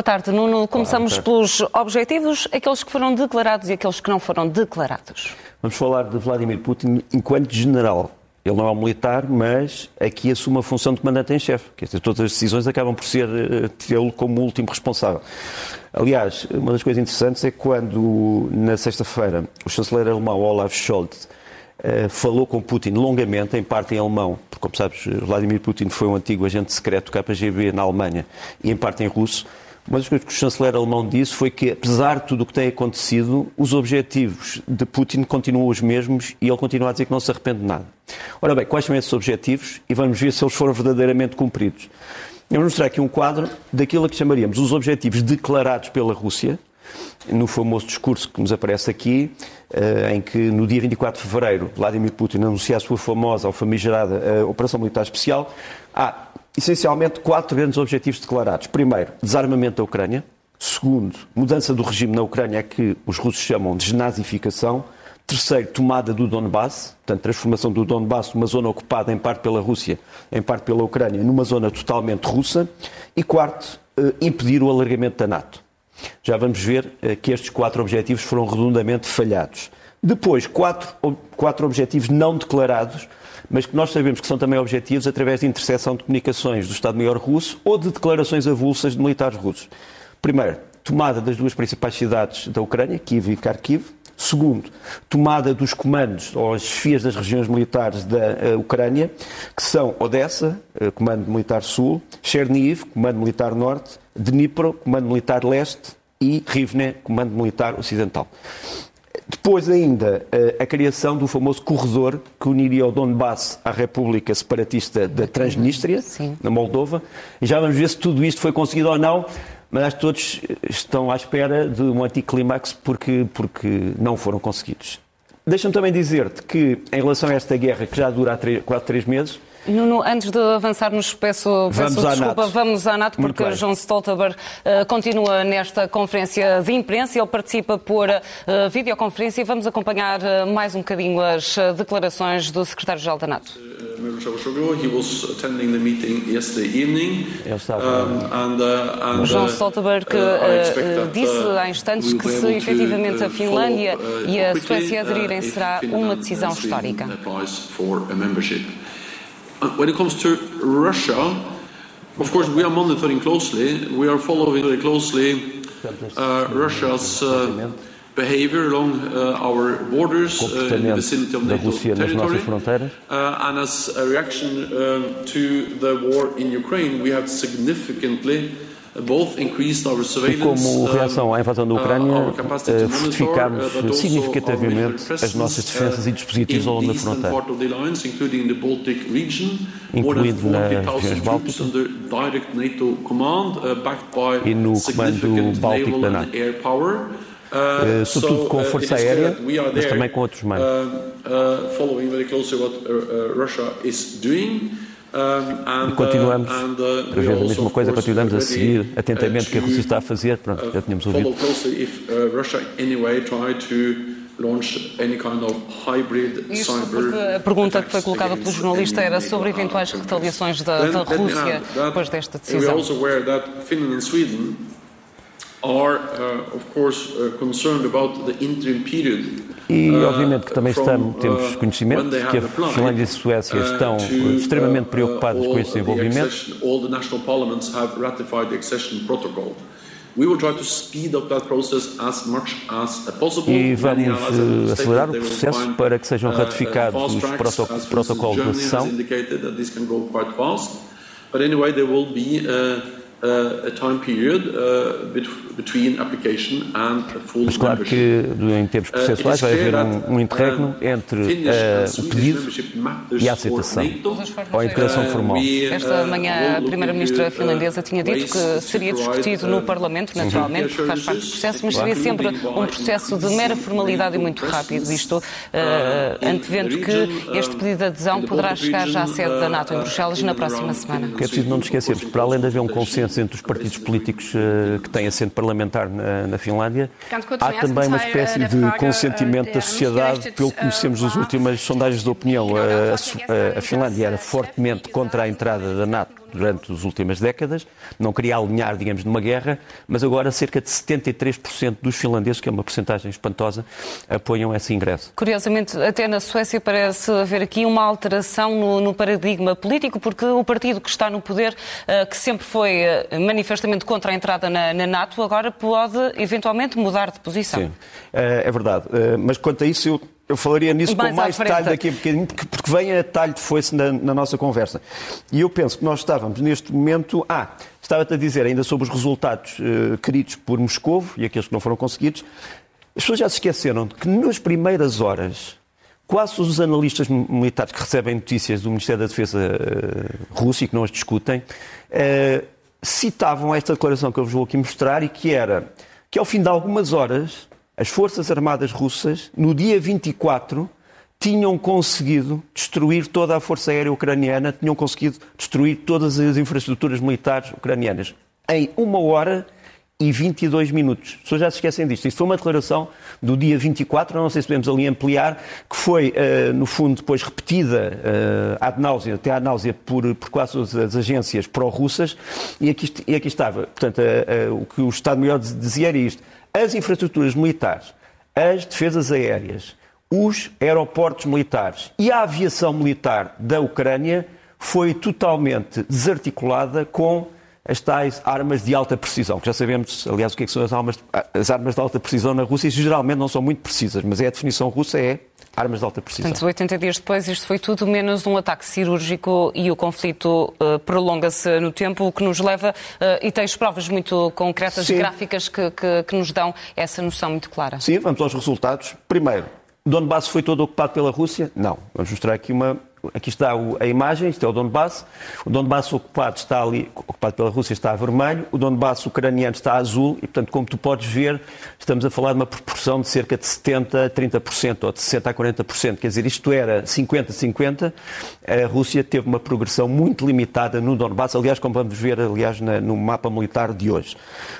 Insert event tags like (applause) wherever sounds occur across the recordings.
Boa tarde, Nuno. Começamos pelos objetivos, aqueles que foram declarados e aqueles que não foram declarados. Vamos falar de Vladimir Putin enquanto general. Ele não é um militar, mas aqui assume a função de comandante em chefe. Todas as decisões acabam por ser tê-lo como último responsável. Aliás, uma das coisas interessantes é quando, na sexta-feira, o chanceler alemão Olaf Scholz uh, falou com Putin longamente, em parte em alemão, porque, como sabes, Vladimir Putin foi um antigo agente secreto do KGB na Alemanha, e em parte em russo. Uma das coisas que o chanceler alemão disse foi que, apesar de tudo o que tem acontecido, os objetivos de Putin continuam os mesmos e ele continua a dizer que não se arrepende de nada. Ora bem, quais são esses objetivos? E vamos ver se eles foram verdadeiramente cumpridos. Eu vou mostrar aqui um quadro daquilo que chamaríamos os objetivos declarados pela Rússia, no famoso discurso que nos aparece aqui, eh, em que no dia 24 de fevereiro Vladimir Putin anuncia a sua famosa ou famigerada eh, Operação Militar Especial. Há essencialmente quatro grandes objetivos declarados. Primeiro, desarmamento da Ucrânia. Segundo, mudança do regime na Ucrânia, que os russos chamam de desnazificação. Terceiro, tomada do Donbass, portanto, transformação do Donbass numa zona ocupada em parte pela Rússia, em parte pela Ucrânia, numa zona totalmente russa. E quarto, eh, impedir o alargamento da NATO. Já vamos ver eh, que estes quatro objetivos foram redondamente falhados. Depois, quatro, quatro objetivos não declarados mas que nós sabemos que são também objetivos através de interseção de comunicações do Estado-Maior russo ou de declarações avulsas de militares russos. Primeiro, tomada das duas principais cidades da Ucrânia, Kiev e Kharkiv. Segundo, tomada dos comandos ou as chefias das regiões militares da uh, Ucrânia, que são Odessa, uh, Comando Militar Sul, Cherniv, Comando Militar Norte, Dnipro, Comando Militar Leste e Rivne, Comando Militar Ocidental. Depois ainda eh, a criação do famoso corredor que uniria o Donbass à República Separatista da Transnistria, Sim. na Moldova. E já vamos ver se tudo isto foi conseguido ou não, mas acho que todos estão à espera de um anticlímax porque, porque não foram conseguidos. Deixa-me também dizer-te que, em relação a esta guerra que já dura há três, quase três meses, Nuno, antes de avançarmos, peço, peço vamos desculpa, vamos à NATO, porque João Stoltenberg uh, continua nesta conferência de imprensa, ele participa por uh, videoconferência e vamos acompanhar uh, mais um bocadinho as declarações do secretário-geral da NATO. O João Stoltenberg disse há instantes que se efetivamente a Finlândia e a Suécia aderirem será uma decisão histórica. Uh, when it comes to Russia, of course, we are monitoring closely. We are following very closely uh, Russia's uh, behavior along uh, our borders uh, in the vicinity of NATO territory. Uh, and as a reaction um, to the war in Ukraine, we have significantly E como reação à invasão da Ucrânia, eh, fortificámos significativamente as nossas defesas e dispositivos ao longo da fronteira, incluindo nas regiões bálticas e no comando báltico da NATO. Uh, sobretudo com força aérea, mas também com outros meios. following very closely what Russia is doing. E continuamos uh, a ver a mesma coisa, continuamos a seguir atentamente o que a Rússia está a fazer. Pronto, já tínhamos ouvido. Isso porque a pergunta que foi colocada pelo jornalista era sobre eventuais retaliações da, da Rússia depois desta decisão. Are, uh, of course, uh, concerned about the interim period e, uh, obviamente, que também estamos, temos conhecimento que a Finlândia e a Suécia estão extremamente preocupadas com este desenvolvimento. E vamos acelerar o processo para que sejam ratificados os protocolos de adesão. But anyway, there will be uh, a time period uh, between application and full Mas claro que em termos uh, processuais vai haver um, um interregno entre uh, o pedido e a aceitação, ou a integração formal. Esta manhã a Primeira-Ministra finlandesa tinha dito que seria discutido no Parlamento, naturalmente, porque faz parte do processo, mas seria sempre um processo de mera formalidade e muito rápido, isto uh, antevendo que este pedido de adesão poderá chegar já à sede da NATO em Bruxelas na próxima semana. Que é preciso não nos esquecermos, para além de haver um consenso entre os partidos políticos uh, que têm assento parlamentar na, na, Finlândia. Há também uma espécie de consentimento da sociedade, pelo que conhecemos nas últimas sondagens de opinião. A, a, a Finlândia era fortemente contra a entrada da NATO durante as últimas décadas, não queria alinhar, digamos, numa guerra, mas agora cerca de 73% dos finlandeses, que é uma porcentagem espantosa, apoiam esse ingresso. Curiosamente, até na Suécia parece haver aqui uma alteração no, no paradigma político, porque o partido que está no poder, uh, que sempre foi uh, manifestamente contra a entrada na, na, NATO, agora pode eventualmente mudar de posição. Sim, uh, é verdade. mas quanto a isso, eu eu falaria nisso mais com mais detalhe daqui a bocadinho, porque vem a detalhe de foice na, na, nossa conversa. E eu penso que nós estávamos neste momento. Ah, estava-te a dizer ainda sobre os resultados uh, queridos por Moscou e aqueles que não foram conseguidos. As pessoas já se esqueceram de que nas primeiras horas, quase todos os analistas militares que recebem notícias do Ministério da Defesa uh, russo e que não as discutem, uh, citavam esta declaração que eu vos vou aqui mostrar e que era que ao fim de algumas horas as Forças Armadas Russas, no dia 24, tinham conseguido destruir toda a Força Aérea Ucraniana, tinham conseguido destruir todas as infraestruturas militares ucranianas. Em uma hora e 22 minutos. As pessoas já se esquecem disto. Isto foi uma declaração do dia 24, não sei se podemos ali ampliar, que foi, uh, no fundo, depois repetida uh, ad náusea, até à náusea, por, por quase todas as agências pró-russas, e aqui, e aqui estava. Portanto, uh, o que o Estado-Maior dizia era isto as infraestruturas militares, as defesas aéreas, os aeroportos militares e a aviação militar da Ucrânia foi totalmente desarticulada com as tais armas de alta precisão, que já sabemos, aliás, o que, é que são as armas, as armas de alta precisão na Rússia, e geralmente não são muito precisas, mas é a definição russa é armas de alta precisão. Portanto, 80 dias depois, isto foi tudo menos um ataque cirúrgico e o conflito uh, prolonga-se no tempo, o que nos leva, uh, e tens provas muito concretas, Sim. gráficas, que, que, que nos dão essa noção muito clara. Sim, vamos aos resultados. Primeiro, Donbass foi todo ocupado pela Rússia? Não. Vamos mostrar aqui uma, Aqui está a imagem, isto é o Donbass. O Donbass ocupado está ali, ocupado pela Rússia está a vermelho, o Donbass ucraniano está a azul e, portanto, como tu podes ver, estamos a falar de uma proporção de cerca de 70% a 30% ou de 60% a 40%. Quer dizer, isto era 50-50. A Rússia teve uma progressão muito limitada no Donbass, aliás, como vamos ver aliás, no mapa militar de hoje.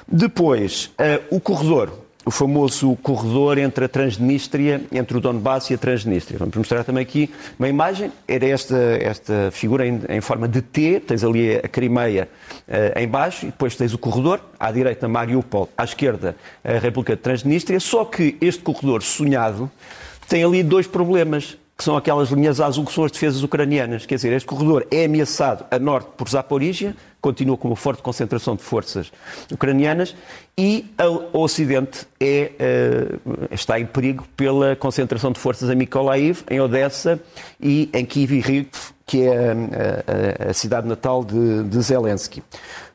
Depois, eh, o corredor o famoso corredor entre a Transnistria, entre o Donbass e a Transnistria. Vamos mostrar também aqui uma imagem. Era esta, esta figura em, em forma de T. Tens ali a Crimeia uh, em baixo e depois tens o corredor. À direita, Mariupol. À esquerda, a República de Transnistria. Só que este corredor sonhado tem ali dois problemas que são aquelas linhas azul que são as defesas ucranianas. Quer dizer, este corredor é ameaçado a norte por Zaporizhia, continua com uma forte concentração de forças ucranianas, e o Ocidente é, uh, está em perigo pela concentração de forças em Mykolaiv, em Odessa e em Kiev Kyiv, que é a, a, cidade natal de, de Zelensky.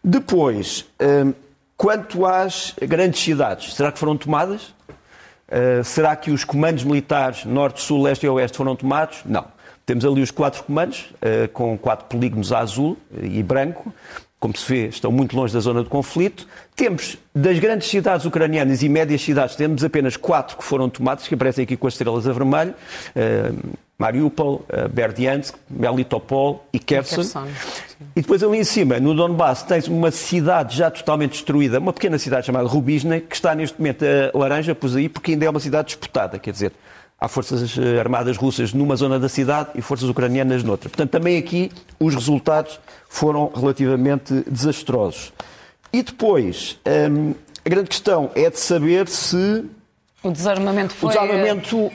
Depois, uh, quanto às grandes cidades, será que foram tomadas? Será que os comandos militares norte, sul, leste e oeste foram tomados? Não. Temos ali os quatro comandos, uh, com quatro polígonos azul e branco. Como se vê, estão muito longe da zona de conflito. Temos, das grandes cidades ucranianas e médias cidades, temos apenas quatro que foram tomadas, que aparecem aqui com as estrelas a vermelho. Uh, Mariupol, uh, Berdiansk, Melitopol e Kherson. E depois ali em cima, no Donbass, tens uma cidade já totalmente destruída, uma pequena cidade chamada Rubizne, que está neste momento a laranja, pus aí, porque ainda é uma cidade disputada, quer dizer, há forças eh, armadas russas numa zona da cidade e forças ucranianas noutra. Portanto, também aqui os resultados foram relativamente desastrosos. E depois, hum, a grande questão é de saber se... O desarmamento foi... O desarmamento...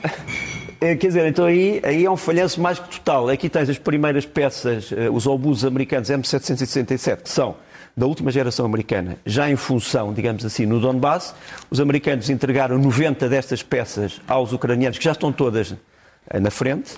É, quer dizer, então aí, aí é um falhanço mais que total. Aqui tens as primeiras peças, eh, os obuses americanos M767, que são da última geração americana, já em função, digamos assim, no Donbass. Os americanos entregaram 90 destas peças aos ucranianos, que já estão todas eh, na frente.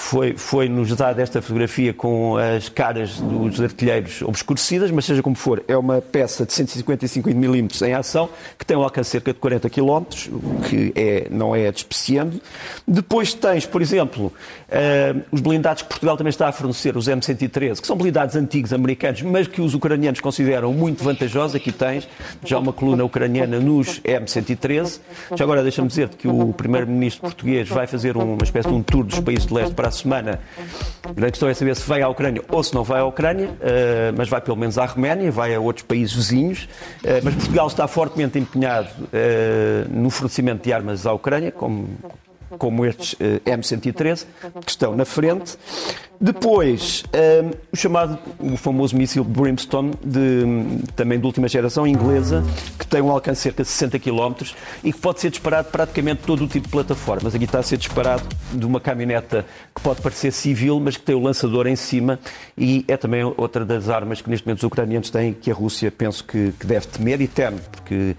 Foi, foi nos dada esta fotografia com as caras dos artilheiros obscurecidas, mas seja como for, é uma peça de 155 mm em ação, que tem um alcance de cerca de 40 km, o que é, não é despeciando. Depois tens, por exemplo, uh, os blindados que Portugal também está a fornecer, os M113, que são blindados antigos americanos, mas que os ucranianos consideram muito vantajosos. Aqui tens já uma coluna ucraniana nos M113. Já agora deixa-me dizer que o primeiro-ministro português vai fazer uma espécie de um tour dos países de leste para a semana. A grande questão é saber se vai à Ucrânia ou se não vai à Ucrânia, eh, mas vai pelo menos à Roménia, vai a outros países vizinhos. Eh, mas Portugal está fortemente empenhado eh, no fornecimento de armas à Ucrânia, como como estes M113, que estão na frente. Depois, um, o chamado, o famoso míssil Brimstone, de, também de última geração, inglesa, que tem um alcance de cerca de 60 km e que pode ser disparado praticamente todo o tipo de plataformas. Aqui está a ser disparado de uma caminhoneta que pode parecer civil, mas que tem o lançador em cima e é também outra das armas que neste momento os ucranianos têm que a Rússia penso que, que deve temer e teme, porque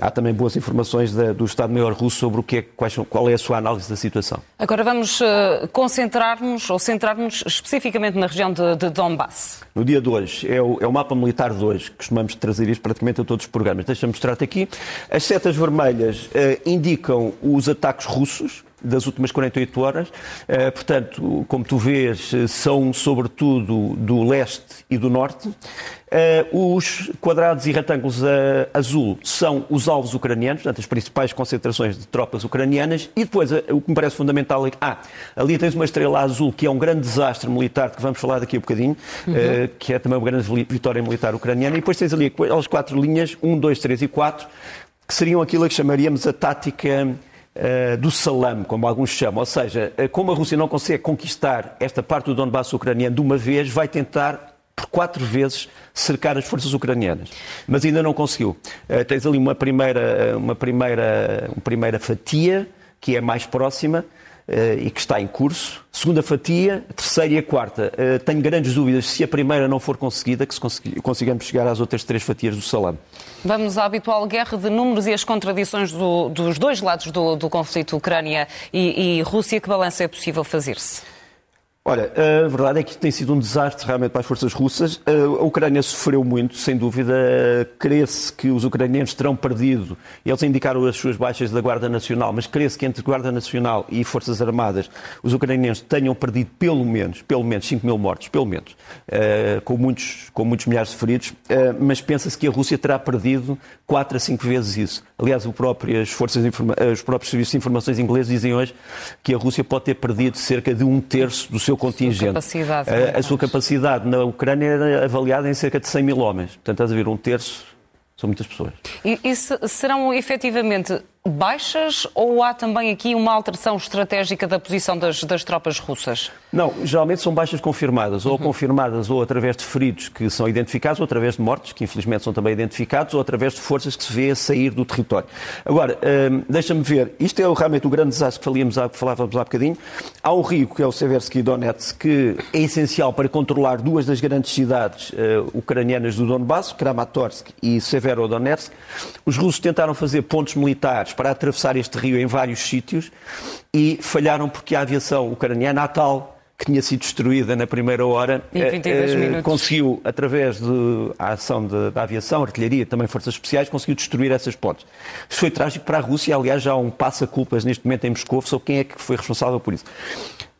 há também boas informações da, do Estado-Maior russo sobre o que é, quais, qual é a sua análise da situação. Agora vamos uh, concentrar-nos ou centrar-nos especificamente na região de, de Donbass. No dia de hoje, é o, é o, mapa militar de hoje, costumamos trazer isto praticamente a todos os programas. Deixa-me mostrar-te aqui. As setas vermelhas uh, indicam os ataques russos, das últimas 48 horas. Uh, portanto, como tu vês, são sobretudo do leste e do norte. Uh, os quadrados e retângulos azul são os alvos ucranianos, portanto, as principais concentrações de tropas ucranianas. E depois, o que me parece fundamental é que, ah, ali tens uma estrela azul, que é um grande desastre militar, que vamos falar daqui a um bocadinho, uhum. que é também uma grande vitória militar ucraniana. E depois tens ali as quatro linhas, 1, 2, 3 e 4, que seriam aquilo que chamaríamos a tática Uh, do salame, como alguns chamam. Ou seja, uh, como a Rússia não consegue conquistar esta parte do Donbass ucraniano de uma vez, vai tentar por quatro vezes cercar as forças ucranianas, mas ainda não conseguiu. Uh, tens ali uma primeira, uma primeira, uma primeira fatia que é mais próxima e que está em curso. Segunda fatia, terceira e a quarta. Uh, tenho grandes dúvidas se a primeira não for conseguida, que consigamos chegar às outras três fatias do salame. Vamos à habitual guerra de números e as contradições do, dos dois lados do, do conflito Ucrânia e, e Rússia. Que balanço é possível fazer-se? Olha, a verdade é que tem sido um desastre realmente para as forças russas. A Ucrânia sofreu muito, sem dúvida. Crê-se que os ucranianos terão perdido, eles indicaram as suas baixas da Guarda Nacional, mas crê-se que entre Guarda Nacional e Forças Armadas os ucranianos tenham perdido pelo menos, pelo menos 5 mil mortos, pelo menos, eh, com muitos, com muitos milhares de feridos, eh, mas pensa-se que a Rússia terá perdido 4 a 5 vezes isso. Aliás, próprio, forças os próprios serviços de informações ingleses dizem hoje que a Rússia pode ter perdido cerca de um terço do seu seu contingente. Sua a, a, sua capacidade na Ucrânia era avaliada em cerca de 100 mil homens. Portanto, estás a ver, um terço são muitas pessoas. E, e serão efetivamente baixas ou há também aqui uma alteração estratégica da posição das, das tropas russas? Não, geralmente são baixas confirmadas, ou uhum. confirmadas ou através de feridos que são identificados, ou através de mortes, que infelizmente são também identificados, ou através de forças que se vê a sair do território. Agora, hum, deixa-me ver, isto é realmente o grande desastre que falíamos, falávamos há bocadinho. Há um rio, que é o Seversky Donetsk, que é essencial para controlar duas das grandes cidades uh, ucranianas do Donbass, Kramatorsk e Severodonetsk. Os russos tentaram fazer pontos militares para atravessar este rio em vários sítios e falharam porque a aviação ucraniana, a tal que tinha sido destruída na primeira hora, eh, eh conseguiu, através da ação de, da aviação, artilharia, também forças especiais, conseguiu destruir essas pontes. Isso foi trágico para a Rússia, aliás, já há um passa-culpas neste momento em Moscou sobre quem é que foi responsável por isso.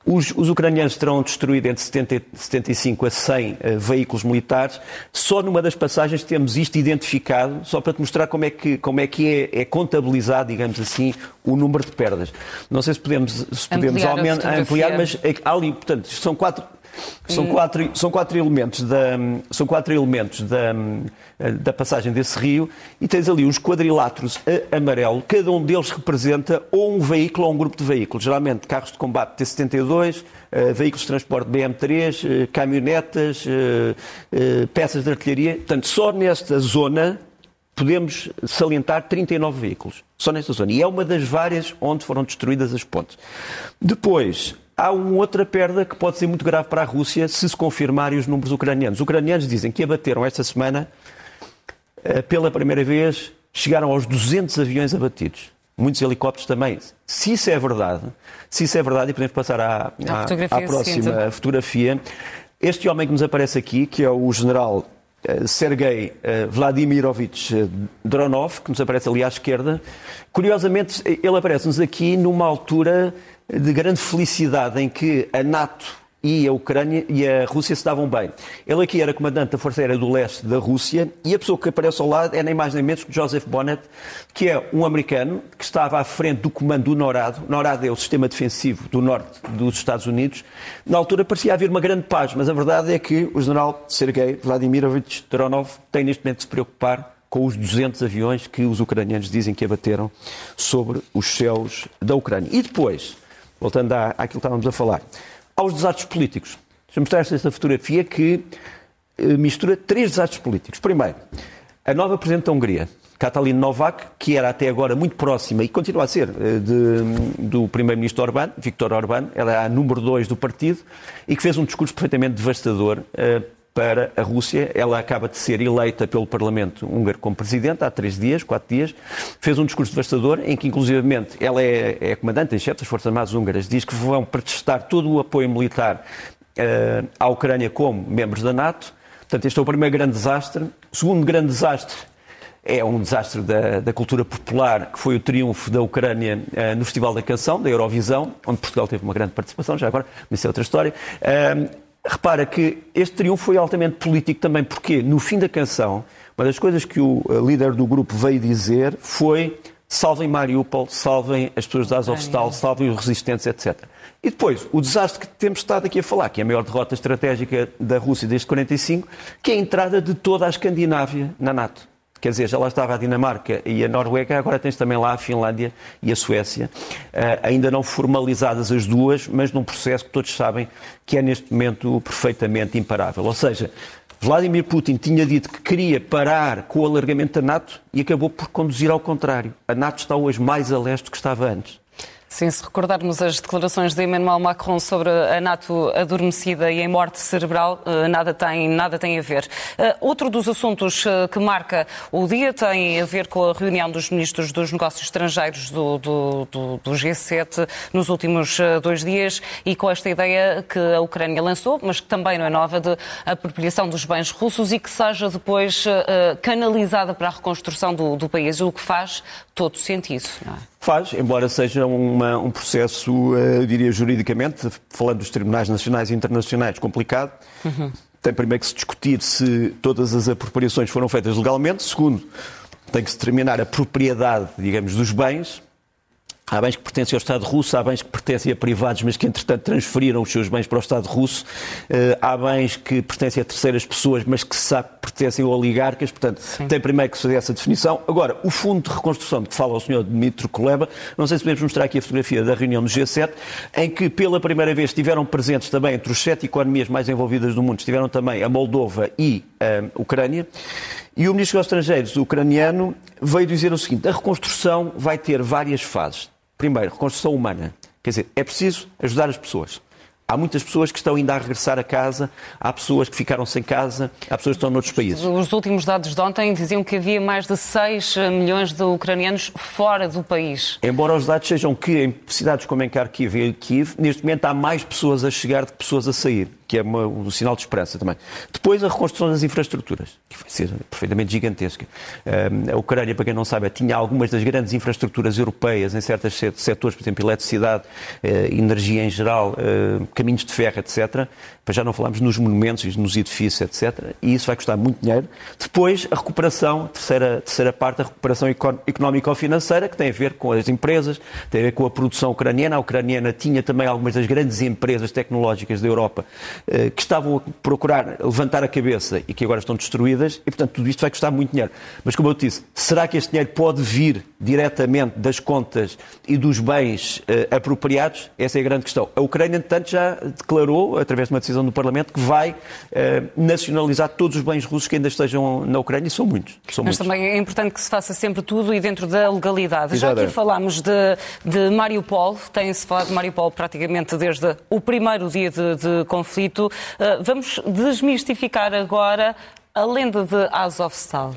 Os, os, ucranianos terão destruído entre 70, 75 a 100 uh, eh, veículos militares. Só numa das passagens temos isto identificado, só para te mostrar como é que, como é, que é, é contabilizado, digamos assim, o número de perdas. Não sei se podemos, se podemos ampliar, ampliar mas é, ali, portanto, são quatro, são quatro, são quatro elementos, da, são quatro elementos da, da passagem desse rio e tens ali os quadriláteros amarelo, cada um deles representa ou um veículo ou um grupo de veículos, geralmente carros de combate T-72, eh, veículos de transporte BM3, eh, caminhonetas, eh, peças de artilharia. Portanto, só nesta zona podemos salientar 39 veículos, só nesta zona. E é uma das várias onde foram destruídas as pontes. Depois, há uma outra perda que pode ser muito grave para a Rússia se se confirmarem os números ucranianos. Os ucranianos dizem que abateram esta semana, eh, pela primeira vez, chegaram aos 200 aviões abatidos. Muitos helicópteros também. Se isso é verdade, se isso é verdade, e podemos passar à, à, à próxima seguinte. fotografia, este homem que nos aparece aqui, que é o general eh, Sergei eh, Vladimirovich Dronov, que nos aparece ali à esquerda, curiosamente, ele aparece-nos aqui numa altura de grande felicidade em que a NATO e a Ucrânia e a Rússia se davam bem. Ele aqui era comandante da Força Aérea do Leste da Rússia e a pessoa que aparece ao lado é nem mais nem menos que Joseph Bonnet, que é um americano que estava à frente do comando do NORAD. NORAD é o sistema defensivo do norte dos Estados Unidos. Na altura parecia haver uma grande paz, mas a verdade é que o general Sergei Vladimirovich Dronov tem neste momento de se preocupar com os 200 aviões que os ucranianos dizem que abateram sobre os céus da Ucrânia. E depois, voltando à, àquilo que estávamos a falar, aos desastres políticos. Deixa-me mostrar esta fotografia que eh, mistura três desastres políticos. Primeiro, a nova Presidente da Hungria, Katalin Novak, que era até agora muito próxima e continua a ser eh, de, do Primeiro-Ministro Orbán, Viktor Orbán, ela é a número dois do partido e que fez um discurso perfeitamente devastador uh, para a Rússia. Ela acaba de ser eleita pelo Parlamento húngaro como Presidente há três dias, quatro dias. Fez um discurso devastador em que, inclusivamente, ela é, é comandante em chefe das Forças Armadas húngaras, diz que vão protestar todo o apoio militar uh, à Ucrânia como membros da NATO. Portanto, este é o primeiro grande desastre. O segundo grande desastre é um desastre da, da, cultura popular, que foi o triunfo da Ucrânia uh, no Festival da Canção, da Eurovisão, onde Portugal teve uma grande participação, já agora, mas isso é outra história. Uh, repara que este triunfo foi altamente político também, porque no fim da canção, uma das coisas que o uh, líder do grupo veio dizer foi salvem Mariupol, salvem as pessoas da Azovstal, salvem os resistentes, etc. E depois, o desastre que temos estado aqui a falar, que é a maior derrota estratégica da Rússia desde 45, que é a entrada de toda a Escandinávia na NATO. Quer dizer, já lá estava a Dinamarca e a Noruega, agora tens também lá a Finlândia e a Suécia, uh, ainda não formalizadas as duas, mas num processo que todos sabem que é neste momento perfeitamente imparável. Ou seja, Vladimir Putin tinha dito que queria parar com o alargamento da NATO e acabou por conduzir ao contrário. A NATO está hoje mais a leste do que estava antes. Sim, se recordarmos as declarações de Emmanuel Macron sobre a NATO adormecida e em morte cerebral, eh, nada tem, nada tem a ver. Eh, outro dos assuntos eh, que marca o dia tem a ver com a reunião dos ministros dos negócios estrangeiros do, do, do, do G7 nos últimos dois dias e com esta ideia que a Ucrânia lançou, mas que também não é nova, de apropriação dos bens russos e que seja depois canalizada para a reconstrução do, do país, o que faz todo sentido. Não é? Faz, embora seja uma, um processo, eh, eu diria juridicamente, falando dos tribunais nacionais e internacionais, complicado. Uhum. Tem primeiro que se discutir se todas as apropriações foram feitas legalmente. Segundo, tem que se determinar a propriedade, digamos, dos bens. Há bens que pertencem ao Estado russo, há bens que pertencem a privados, mas que entretanto transferiram os seus bens para o Estado russo. Eh, há bens que pertencem a terceiras pessoas, mas que se sabe que pertencem a oligarcas. Portanto, Sim. tem primeiro que se fazer essa definição. Agora, o fundo de reconstrução de que fala o Sr. Dmitry Kuleba, não sei se podemos mostrar aqui a fotografia da reunião do G7, em que pela primeira vez estiveram presentes também, entre os sete economias mais envolvidas do mundo, estiveram também a Moldova e a Ucrânia. E o Ministro dos Estrangeiros ucraniano veio dizer o seguinte: a reconstrução vai ter várias fases. Primeiro, reconstrução humana. Quer dizer, é preciso ajudar as pessoas. Há muitas pessoas que estão ainda a regressar a casa, há pessoas que ficaram sem casa, há pessoas que estão noutros países. Os últimos dados de ontem diziam que havia mais de 6 milhões de ucranianos fora do país. Embora os dados sejam que em cidades como em Kharkiv e Kiev, neste momento há mais pessoas a chegar do que pessoas a sair que é uma, um sinal de esperança também. Depois, a reconstrução das infraestruturas, que vai ser perfeitamente gigantesca. a Ucrânia, para quem não sabe, tinha algumas das grandes infraestruturas europeias em certos setores, por exemplo, eletricidade, eh, energia em geral, eh, caminhos de ferro, etc. Para já não falarmos nos monumentos, nos edifícios, etc. E isso vai custar muito dinheiro. Depois, a recuperação, terceira, terceira parte, a recuperação económico-financeira, que tem a ver com as empresas, tem a ver com a produção ucraniana. A ucraniana tinha também algumas das grandes empresas tecnológicas da Europa eh, que estavam a procurar levantar a cabeça e que agora estão destruídas, e portanto tudo isto vai custar muito dinheiro. Mas como eu disse, será que este dinheiro pode vir diretamente das contas e dos bens uh, apropriados? Essa é a grande questão. A Ucrânia, entretanto, já declarou, através de uma decisão do Parlamento, que vai uh, nacionalizar todos os bens russos que ainda estejam na Ucrânia, e são muitos. São Mas muitos. também é importante que se faça sempre tudo e dentro da legalidade. Já aqui falámos de, de Mariupol, tem-se falado de Mariupol praticamente desde o primeiro dia de, de conflito. Eh, vamos desmistificar agora a lenda de Azovstal.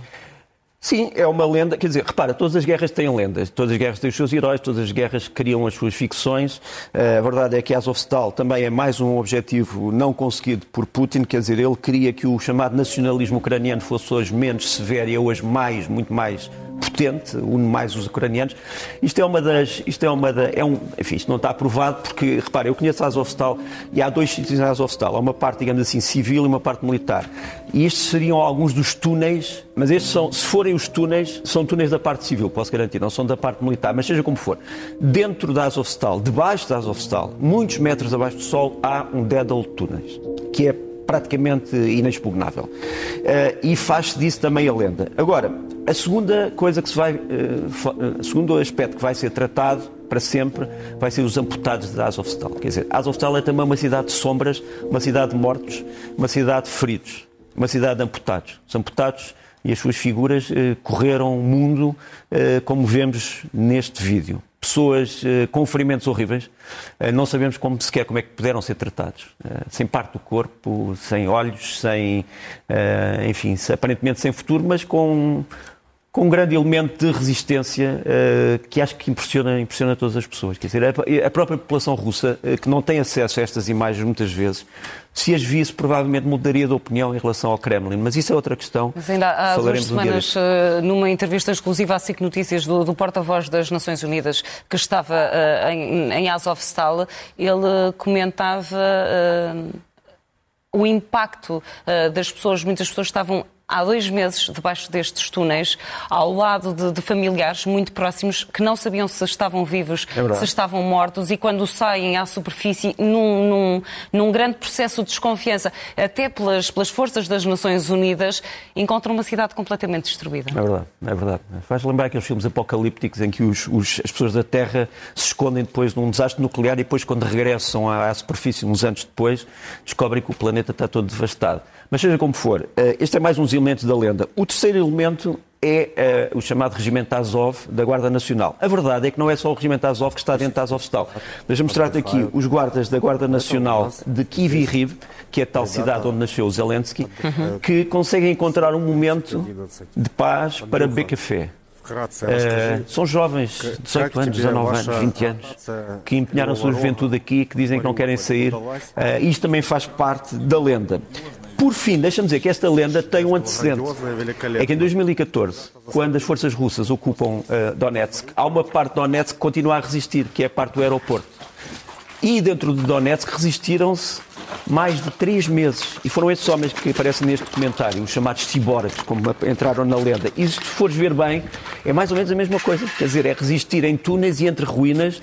Sim, é uma lenda. Quer dizer, repara, todas as guerras têm lendas, todas as guerras têm os seus heróis, todas as guerras criam as suas ficções. Eh, a verdade é que Azovstal também é mais um objetivo não conseguido por Putin, quer dizer, ele queria que o chamado nacionalismo ucraniano fosse hoje menos severo e hoje mais, muito mais potente, une mais os ucranianos. Isto é uma das. Isto é uma da, é um, enfim, isto não está aprovado porque, repare, eu conheço a Azovstal e há dois sítios na Azovstal. Há uma parte, digamos assim, civil e uma parte militar. E estes seriam alguns dos túneis, mas estes são, se forem os túneis, são túneis da parte civil, posso garantir, não são da parte militar, mas seja como for. Dentro da Azovstal, debaixo da Azovstal, muitos metros abaixo do sol, há um Dedal túneis, que é praticamente inexpugnável. Uh, e faz-se disso também a lenda. Agora, a segunda coisa que se vai, o segundo aspecto que vai ser tratado para sempre vai ser os amputados de Azovstal. Quer dizer, Azovstal é também uma cidade de sombras, uma cidade de mortos, uma cidade de feridos, uma cidade de amputados. Os amputados e as suas figuras eh, correram o mundo, eh, como vemos neste vídeo. Pessoas eh, com ferimentos horríveis, não sabemos como sequer como é que puderam ser tratados. sem parte do corpo, sem olhos, sem, enfim, aparentemente sem futuro, mas com com um grande elemento de resistência uh, que acho que impressiona, impressiona todas as pessoas. Quer dizer, a, a própria população russa, uh, que não tem acesso a estas imagens muitas vezes, se as visse, provavelmente mudaria de opinião em relação ao Kremlin. Mas isso é outra questão. Mas ainda há duas semanas, um numa entrevista exclusiva à SIC Notícias do, do porta-voz das Nações Unidas, que estava uh, em, em Azovstal, ele comentava o impacto das pessoas, muitas pessoas estavam há dois meses debaixo destes túneis, ao lado de, de, familiares muito próximos que não sabiam se estavam vivos, é se estavam mortos, e quando saem à superfície, num, num, num, grande processo de desconfiança, até pelas, pelas forças das Nações Unidas, encontram uma cidade completamente destruída. É verdade, é verdade. Faz lembrar aqueles filmes apocalípticos em que os, os, as pessoas da Terra se escondem depois num desastre nuclear e depois, quando regressam à, à superfície, uns anos depois, descobrem que o planeta está todo devastado. Mas seja como for, eh, este é mais um elementos da lenda. O terceiro elemento é uh, o chamado Regimento Azov da Guarda Nacional. A verdade é que não é só o Regimento Azov que está dentro da Azovstal. Deixa-me mostrar-te aqui os guardas da Guarda Nacional de Kiev Riv, que é a tal cidade onde nasceu o Zelensky, (laughs) que conseguem encontrar um momento de paz para beber café. Uh, são jovens, 18 anos, 19 anos, 20 anos, que empenharam a sua juventude aqui, que dizem que não querem sair. Uh, isto também faz parte da lenda. Por fim, deixa-me dizer que esta lenda tem um antecedente. É que em 2014, quando as forças russas ocupam uh, Donetsk, há uma parte de Donetsk que continua a resistir, que é a parte do aeroporto. E dentro de Donetsk resistiram-se mais de três meses. E foram esses homens que aparecem neste documentário, os chamados ciborgues, como entraram na lenda. E se fores ver bem, é mais ou menos a mesma coisa. Quer dizer, é resistir em túneis e entre ruínas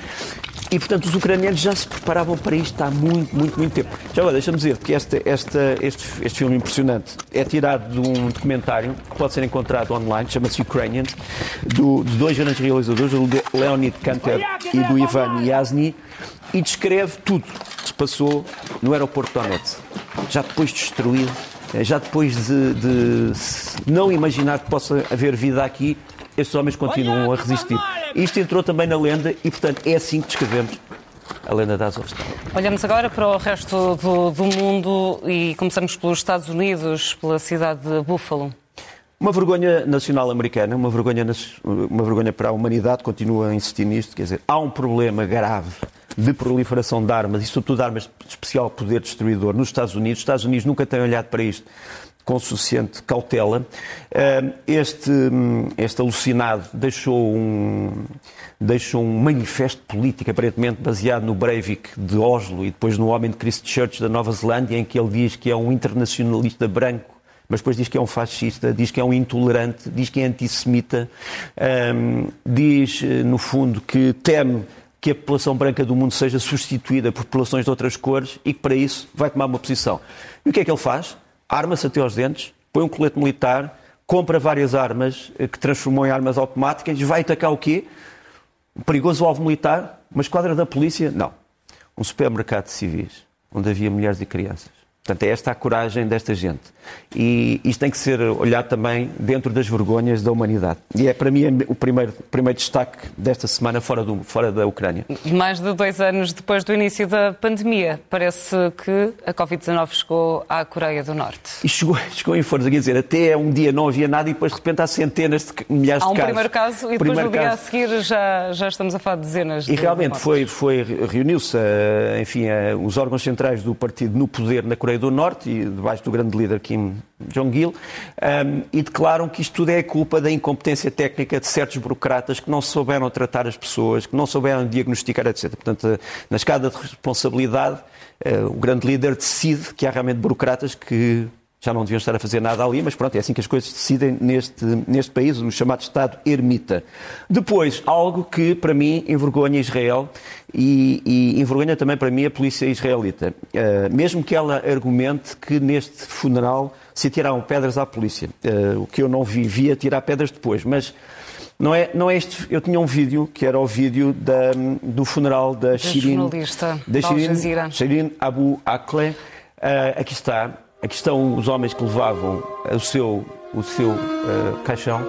e, portanto, os ucranianos já se preparavam para isto há muito, muito, muito tempo. Já agora, deixa-me dizer que este, este, este, este filme impressionante é tirado de um documentário que pode ser encontrado online, chama-se Ukrainians, do, de dois grandes realizadores, o Leonid Kanter e do Ivan Yasny, e descreve tudo se passou no aeroporto de Donetsk. Já depois destruído, já depois de, de não imaginar que possa haver vida aqui, estes homens continuam a resistir. Isto entrou também na lenda e, portanto, é assim que descrevemos a lenda da Azovstal. Olhamos agora para o resto do, do, mundo e começamos pelos Estados Unidos, pela cidade de Buffalo. Uma vergonha nacional americana, uma vergonha, uma vergonha para a humanidade, continua a insistir nisto, quer dizer, há um problema grave de proliferação de armas e, sobretudo, de armas de especial poder destruidor nos Estados Unidos. Os Estados Unidos nunca têm olhado para isto com suficiente cautela. Este, este alucinado deixou um, deixou um manifesto político, aparentemente baseado no Breivik de Oslo e depois no homem de Christchurch da Nova Zelândia, em que ele diz que é um internacionalista branco mas depois diz que é um fascista, diz que é um intolerante, diz que é antissemita, diz, eh, no fundo, que teme que a população branca do mundo seja substituída por populações de outras cores e que para isso vai tomar uma posição. E o que é que ele faz? arma-se até aos dentes, põe um colete militar, compra várias armas eh, que transformou em armas automáticas, vai atacar o quê? Um perigoso alvo militar, uma esquadra da polícia? Não. Um supermercado de civis, onde havia mulheres e crianças. Portanto, é esta a coragem desta gente. E isto tem que ser olhado também dentro das vergonhas da humanidade. E é, para mim, o primeiro, primeiro destaque desta semana fora, do, fora da Ucrânia. Mais de dois anos depois do início da pandemia, parece que a Covid-19 chegou à Coreia do Norte. E chegou, chegou em força, quer dizer, até um dia não havia nada e depois, de repente, há centenas de milhares de casos. Há um primeiro caso e depois, no dia a seguir, já, já estamos a falar de dezenas e de E realmente foi, foi, reuniu-se, eh, enfim, eh, os órgãos centrais do partido no poder na Coreia Coreia do Norte e debaixo do grande líder Kim Jong-il um, e declaram que isto tudo é culpa da incompetência técnica de certos burocratas que não souberam tratar as pessoas, que não souberam diagnosticar, etc. Portanto, na escada de responsabilidade, uh, o grande líder decide que há realmente burocratas que já não deviam estar a fazer nada ali, mas pronto, é assim que as coisas se decidem neste, neste país, o chamado Estado ermita. Depois, algo que para mim envergonha Israel e, e envergonha também para mim a polícia israelita. Uh, mesmo que ela argumente que neste funeral se tiraram pedras à polícia. Uh, o que eu não vi, via tirar pedras depois, mas não é, não é este. Eu tinha um vídeo que era o vídeo da, do funeral da, Shirin, da Shirin, Shirin Abu Akleh. Uh, aqui está. Aqui estão os homens que levavam o seu, o seu uh, caixão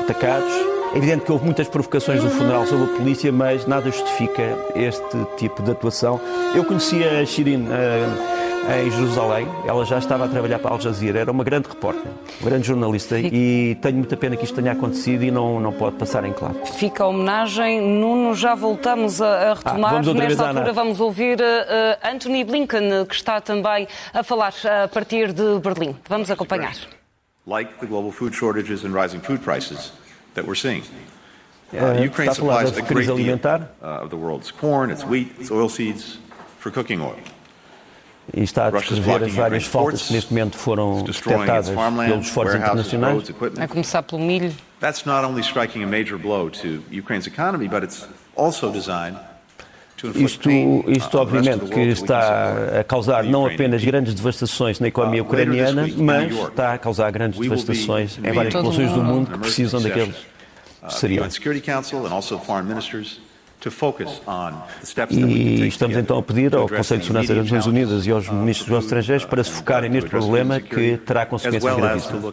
atacados. É evidente que houve muitas provocações no funeral sobre a polícia, mas nada justifica este tipo de atuação. Eu conhecia a Shirin. Uh, em Jerusalém. Ela já estava a trabalhar para a Al Jazeera, era uma grande repórter, uma grande jornalista Fica... e tenho muita pena que isto tenha acontecido e não, não pode passar em claro. Fica a homenagem. Nuno, já voltamos a, a retomar. Ah, Nesta altura vamos ouvir uh, Anthony Blinken, que está também a falar a partir de Berlim. Vamos acompanhar. Like the global food shortages and rising food prices that we're seeing. Uh, Ukraine supplies a great deal uh, of the world's corn, its wheat, its oilseeds for cooking oil e está a descrever as várias faltas que neste momento foram detectadas pelos esforços internacionais. A começar pelo milho. That's not only striking a major blow to Ukraine's economy, but it's also designed isto, isto obviamente que está a causar não apenas grandes devastações na economia uh, ucraniana, mas está a causar grandes devastações em várias populações do mundo que precisam daqueles uh, cereais. E estamos então a pedir ao Conselho de Segurança das Nações Unidas e aos ministros dos estrangeiros para se focarem neste problema que terá consequências gravíssimas. Uh,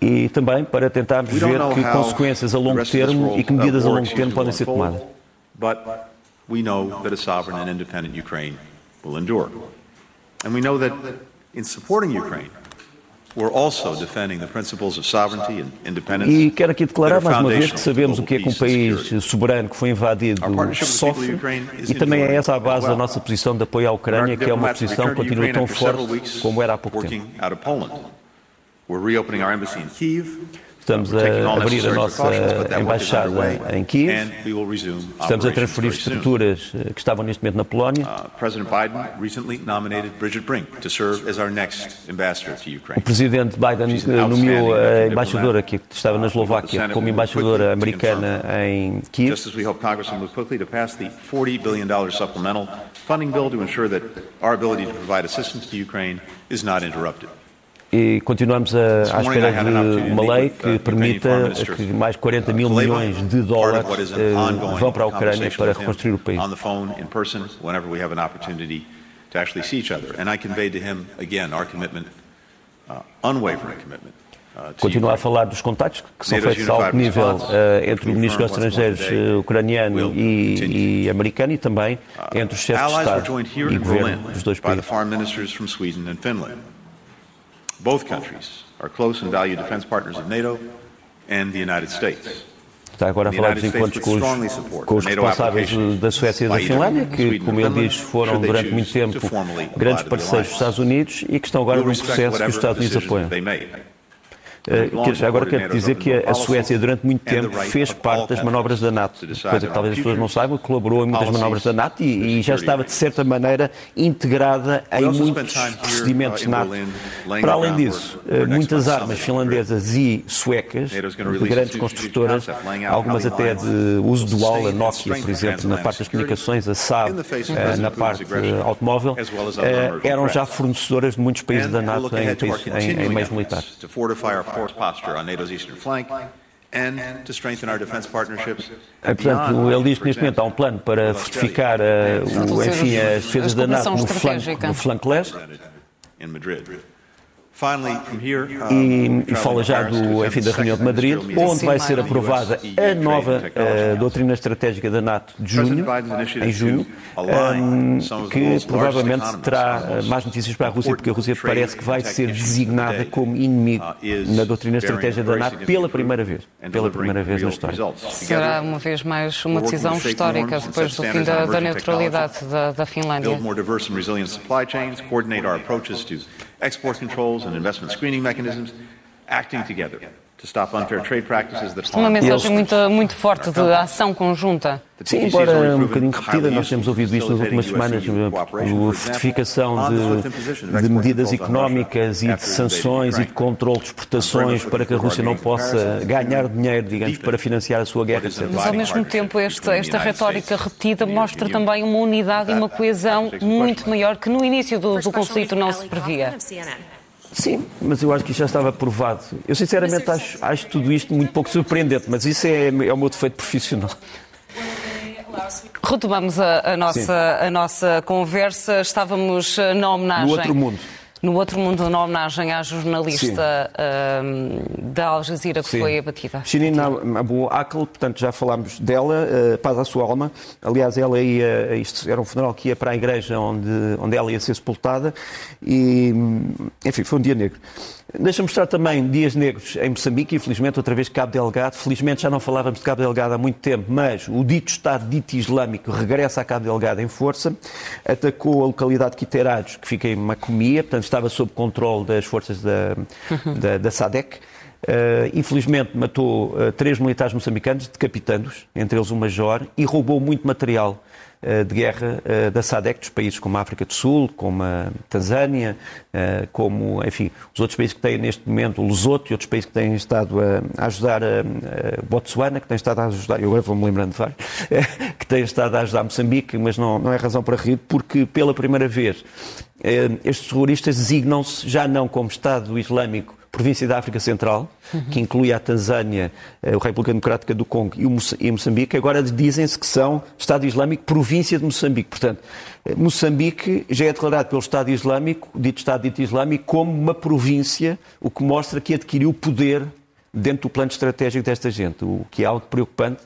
e também para tentarmos ver que consequências a longo termo e que medidas a longo termo podem ser tomadas. we know that a sovereign and independent Ukraine will endure. And we know that in supporting Ukraine, e quero aqui declarar mais uma vez que sabemos o que é que um país soberano que foi invadido sofre e também é essa a base da nossa posição de apoio à Ucrânia, que é uma posição que continua tão forte como era há pouco tempo. Estamos a abrir a nossa embaixada em Kiev. Estamos a transferir estruturas eh, que estavam neste momento na Polónia. Uh, o presidente Biden eh, nomeou a embaixadora que estava na Eslováquia como embaixadora americana em Kiev. funding bill to ensure that our ability to provide assistance to Ukraine is not interrupted e continuamos a, à espera de uma lei que permita que mais 40 mil milhões de dólares eh, vão para a Ucrânia para reconstruir o país. Continua a falar dos contactos que são feitos a alto nível uh, entre o Ministro dos Estrangeiros uh, ucraniano e, e, americano e também entre os chefes de Estado e governo dos dois países. Both countries are close and valued defense partners of NATO and the United States. Está agora a falar dos encontros com os, com os responsáveis da Suécia e da Finlândia, que, como ele diz, foram durante muito tempo grandes parceiros dos Estados Unidos e que estão agora num processo que os Estados Unidos apoiam. Uh, agora quero dizer que a Suécia, durante muito tempo, fez parte das manobras da NATO, coisa que talvez as pessoas não saibam, colaborou em muitas manobras da NATO e, e já estava, de certa maneira, integrada em muitos procedimentos NATO. Para além disso, uh, muitas armas finlandesas e suecas, de grandes construtoras, algumas até de uso dual, a Nokia, por exemplo, na parte das comunicações, a Saab, uh, na parte automóvel, eram já fornecedoras de muitos países da NATO em, em, em meios militares force posture on NATO's eastern flank and to strengthen our defense partnerships. É, portanto, ele diz que neste momento há um plano para fortificar uh, o, enfim, as defesas da NATO no flanco, no flanco leste. E, e fala já do, enfim, da reunião de Madrid, onde vai ser aprovada a nova uh, doutrina estratégica da NATO de junho, em junho, um, que provavelmente terá uh, mais notícias para a Rússia, porque a Rússia parece que vai ser designada como inimigo na doutrina estratégica da NATO pela primeira vez, pela primeira vez na história. Será uma vez mais uma decisão histórica depois do fim da, da neutralidade da, da Finlândia export controls and investment screening mechanisms, acting together to stop unfair trade practices that Uma mensagem muito, muito forte de ação conjunta. Sim, embora um bocadinho repetida, nós temos ouvido isto nas últimas semanas, a fortificação de, de, medidas económicas e de sanções e de controle de exportações para que a Rússia não possa ganhar dinheiro, digamos, para financiar a sua guerra. Mas, ao mesmo tempo, esta, esta retórica repetida mostra também uma unidade e uma coesão muito maior que no início do, do conflito não se previa. Sim, mas eu acho que isso já estava provado. Eu sinceramente acho, acho tudo isto muito pouco surpreendente, mas isso é, é o meu defeito profissional. Retomamos a, a nossa, a nossa conversa. Estávamos eh, na homenagem. No outro mundo no outro mundo, na homenagem à jornalista uh, da Al Jazeera que Sim. foi abatida. Shirin Abu Akel, portanto já falámos dela, uh, paz à sua alma. Aliás, ela ia, isto era um funeral que ia para a igreja onde, onde ela ia ser sepultada e, enfim, foi um dia negro. Deixa-me mostrar também dias negros em Moçambique, infelizmente, outra vez Cabo Delgado. Felizmente já não falávamos de Cabo Delgado há muito tempo, mas o dito Estado dito Islâmico regressa a Cabo Delgado em força. Atacou a localidade de Quiteirados, que fica em Macomia, portanto estava sob controle das forças da, da, da SADEC. Uh, infelizmente matou uh, três militares moçambicanos, decapitando-os, entre eles o major, e roubou muito material de guerra da SADEC, dos países como a África do Sul, como a Tanzânia, como, enfim, os outros países que têm neste momento, o Lesoto e outros países que têm estado a, ajudar a, a Botsuana, que têm estado a ajudar, eu agora vou-me lembrando de vários, (laughs) que têm estado a ajudar Moçambique, mas não, não é razão para rir, porque pela primeira vez estes terroristas designam-se já não como Estado Islâmico província da África Central, uhum. que inclui a Tanzânia, a República Democrática do Congo e Moçambique, agora dizem-se que são Estado Islâmico, província de Moçambique. Portanto, eh, Moçambique já é declarado pelo Estado Islâmico, dito Estado dito Islâmico, como uma província, o que mostra que adquiriu poder dentro do plano estratégico desta gente, o que é algo preocupante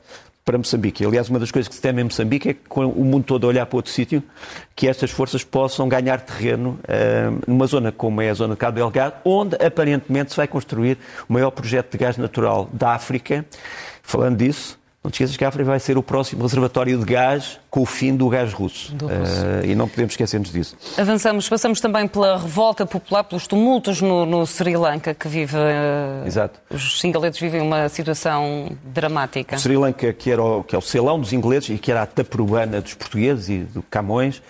para Moçambique. Aliás, uma das coisas que se teme em Moçambique é que com o mundo todo a olhar para outro sítio, que estas forças possam ganhar terreno uh, numa zona como é a zona de Cabo Delgado, onde aparentemente se vai construir o maior projeto de gás natural da África. Falando disso, não te esqueças que a África vai ser o próximo reservatório de gás com o fim do gás russo. Do russo. Uh, e não podemos esquecermos disso. Avançamos, passamos também pela revolta popular, pelos tumultos no, no Sri Lanka, que vive. Uh, Exato. Os ingleses vivem uma situação dramática. O Sri Lanka, que, era o, que é o selão dos ingleses e que era a taprobana dos portugueses e do Camões,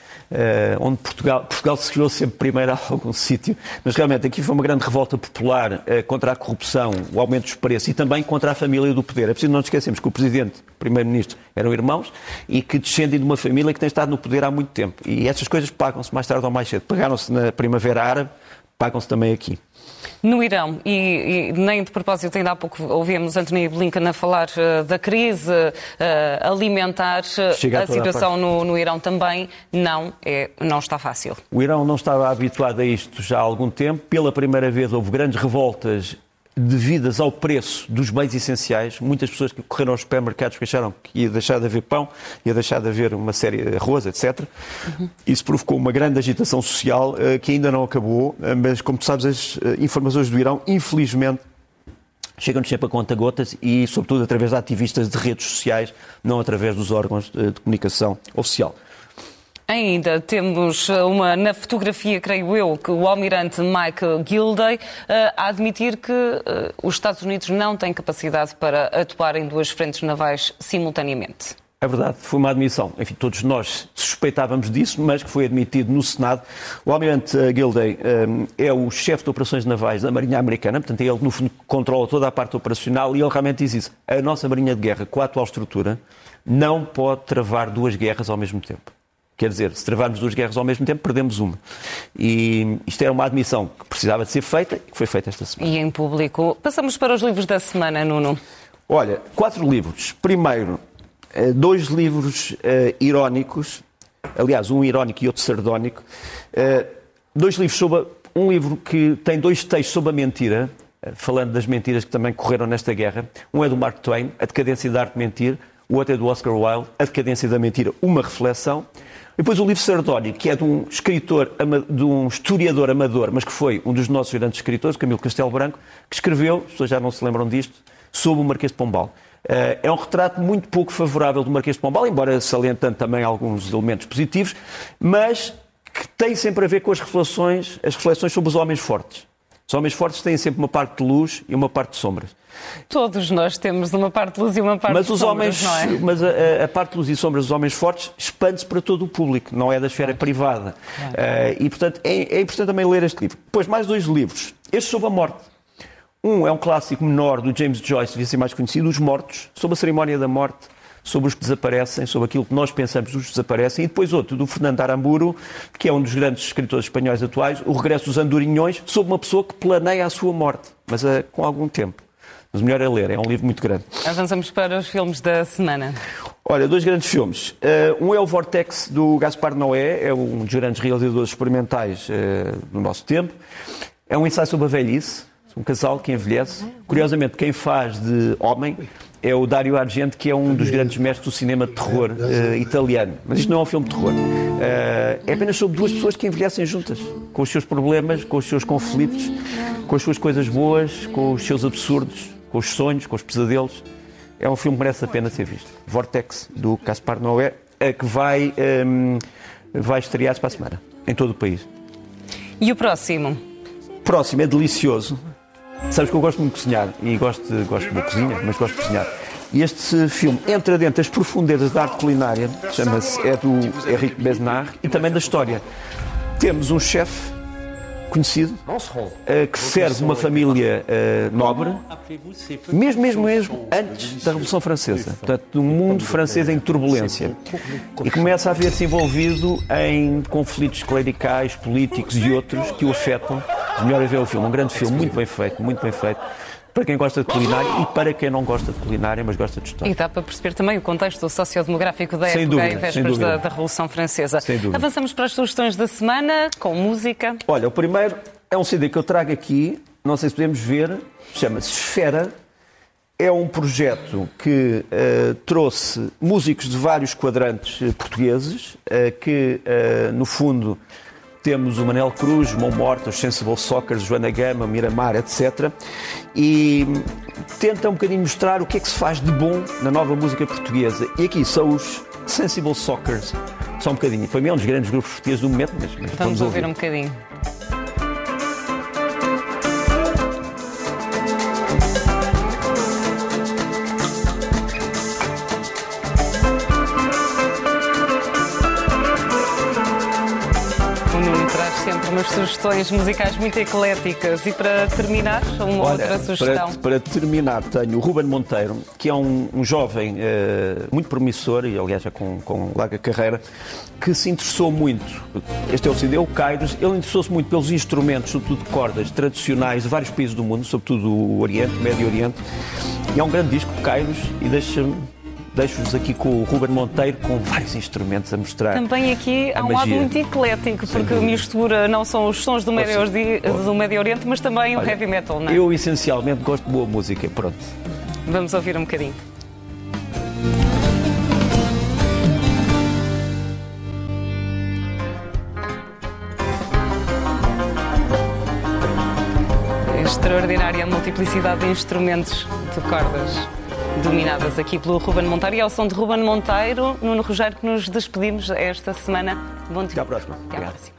onde Portugal, Portugal se chegou sempre primeiro (laughs) a algum sítio, mas realmente aqui foi uma grande revolta popular uh, contra a corrupção, o aumento dos preços e também contra a família do poder. É preciso não nos esquecermos que o Presidente, o Primeiro-Ministro eram irmãos e que descendem de uma família que tem estado no poder há muito tempo. E essas coisas pagam-se mais tarde ou mais cedo. Pagaram-se na Primavera Árabe, pagam-se também aqui. No Irão, e, e, nem de propósito, ainda há pouco ouvimos Anthony Blinken a falar uh, da crise uh, alimentar, a, a situação no, no, Irão também não, é, não está fácil. O Irão não estava habituado a isto já há algum tempo. Pela primeira vez houve grandes revoltas devidas ao preço dos bens essenciais. Muitas pessoas que correram aos supermercados porque acharam que ia deixar de haver pão, ia deixar de haver uma série de arroz, etc. Uhum. Isso provocou uma grande agitação social uh, que ainda não acabou, uh, mas como tu sabes, as uh, informações do Irão, infelizmente, chegam-nos sempre a conta-gotas e, sobretudo, através de ativistas de redes sociais, não através dos órgãos de comunicação oficial. Ainda temos eh, uma na fotografia, creio eu, que o almirante Mike Gilday uh, a admitir que uh, os Estados Unidos não têm capacidade para atuar em duas frentes navais simultaneamente. É verdade, foi uma admissão. Enfim, todos nós suspeitávamos disso, mas que foi admitido no Senado. O almirante Gilday um, é o chefe de operações navais da Marinha Americana, portanto, ele, no fundo, controla toda a parte operacional e ele realmente diz isso. A nossa Marinha de Guerra, com a atual estrutura, não pode travar duas guerras ao mesmo tempo. Quer dizer, se travarmos duas guerras ao mesmo tempo, perdemos uma. E isto era uma admissão que precisava de ser feita e que foi feita esta semana. E em público. Passamos para os livros da semana, Nuno. Olha, quatro livros. Primeiro, eh, dois livros uh, irónicos, aliás, um irónico e outro sardónico. Uh, dois livros sobre. Um livro que tem dois textos sobre a mentira, falando das mentiras que também correram nesta guerra. Um é do Mark Twain, A Decadência da Arte de Mentir. O outro é do Oscar Wilde, A Decadência da Mentira, uma reflexão. Depois o livro Sardónio, que é de um escritor, de um historiador amador, mas que foi um dos nossos grandes escritores, Camilo Castelo Branco, que escreveu, as pessoas já não se lembram disto, sobre o Marquês de Pombal. Eh, é um retrato muito pouco favorável do Marquês de Pombal, embora salientando também alguns elementos positivos, mas que tem sempre a ver com as reflexões, as reflexões sobre os homens fortes. Os homens fortes têm sempre uma parte de luz e uma parte de sombras. Todos nós temos uma parte de luz e uma parte mas de os sombras, homens, não é? Mas a, a, parte de luz e sombras dos homens fortes expande-se para todo o público, não é da esfera privada. Uh, e, portanto, é, é importante também ler este livro. Depois, mais dois livros. Este sobre a morte. Um é um clássico menor do James Joyce, devia ser mais conhecido, Os Mortos, sobre a cerimónia da morte sobre os que desaparecem, sobre aquilo que nós pensamos dos que desaparecem, e depois outro do Fernando Aramburu, que é um dos grandes escritores espanhóis atuais, O Regresso dos Andorinhões, sobre uma pessoa que planeia a sua morte, mas uh, com algum tempo. Mas melhor é ler, é um livro muito grande. Avançamos para os filmes da semana. Olha, dois grandes filmes. Uh, um é o Vortex, do Gaspar Noé, é um dos grandes realizadores experimentais uh, do nosso tempo. É um ensaio sobre a velhice, um casal que envelhece. Curiosamente, quem faz de homem é o Dario Argento, que é um dos grandes mestres do cinema de terror uh, italiano. Mas isto não é um filme de terror. Uh, é apenas sobre duas pessoas que envelhecem juntas, com os seus problemas, com os seus conflitos, com as suas coisas boas, com os seus absurdos, com os sonhos, com os pesadelos. É um filme que merece a pena ser visto. Vortex, do Caspar Noé, que vai, um, vai estrear-se para a semana, em todo o país. E o próximo? O próximo é delicioso. Sabes que eu gosto muito de cozinhar e gosto, de, gosto de cozinha, mas gosto de cozinhar. E este filme entra dentro das profundezas da arte culinária, chama-se, é do Henrique Besnard, e também da história. Temos um chefe conhecido uh, que serve uma família uh, nobre, mesmo, mesmo, mesmo antes da Revolução Francesa. Portanto, um mundo francês em turbulência. E começa a ver-se envolvido em conflitos clericais, políticos e outros que o afetam. Melhor é ver o filme. Um grande filme, muito bem feito, muito bem feito para quem gosta de culinária e para quem não gosta de culinária, mas gosta de história. E dá para perceber também o contexto sociodemográfico da sem época dúvida, em vésperas da, da, Revolução Francesa. Avançamos para as sugestões da semana, com música. Olha, o primeiro é um CD que eu trago aqui, não sei se podemos ver, chama-se Esfera. É um projeto que uh, trouxe músicos de vários quadrantes uh, portugueses, uh, que, no fundo, temos o Manel Cruz, Mão Morta, os Sensible Soccer, Joana Gama, Miramar, etc. E tenta um bocadinho mostrar o que é que se faz de bom na nova música portuguesa. E aqui são os Sensible Soccers. Só um bocadinho. Foi mim um dos grandes grupos portugueses do momento, mas, mas vamos, vamos ouvir. ouvir um bocadinho. Umas sugestões musicais muito ecléticas. E para terminar, uma Olha, outra sugestão. Para, para, terminar, tenho o Ruben Monteiro, que é um, um jovem uh, muito promissor e, aliás, já com, com larga carreira, que se interessou muito. Este é o CD, o Kairos. Ele interessou-se muito pelos instrumentos, sobretudo cordas, tradicionais de vários países do mundo, sobretudo o Oriente, o Médio Oriente. E é um grande disco, Kairos, e deixa-me deixo-vos aqui com o Ruben Monteiro com vários instrumentos a mostrar. Também aqui há um lado muito eclético, porque mistura não só os sons do Médio, do Médio Oriente, mas também o heavy metal, não é? Eu essencialmente gosto de boa música, pronto. Vamos ouvir um bocadinho. Extraordinária multiplicidade de instrumentos de cordas dominadas aqui pelo Ruben Monteiro. E ao som de Ruben Monteiro, Nuno Rogério, que nos despedimos esta semana. Bom dia. Até à próxima. Até à próxima.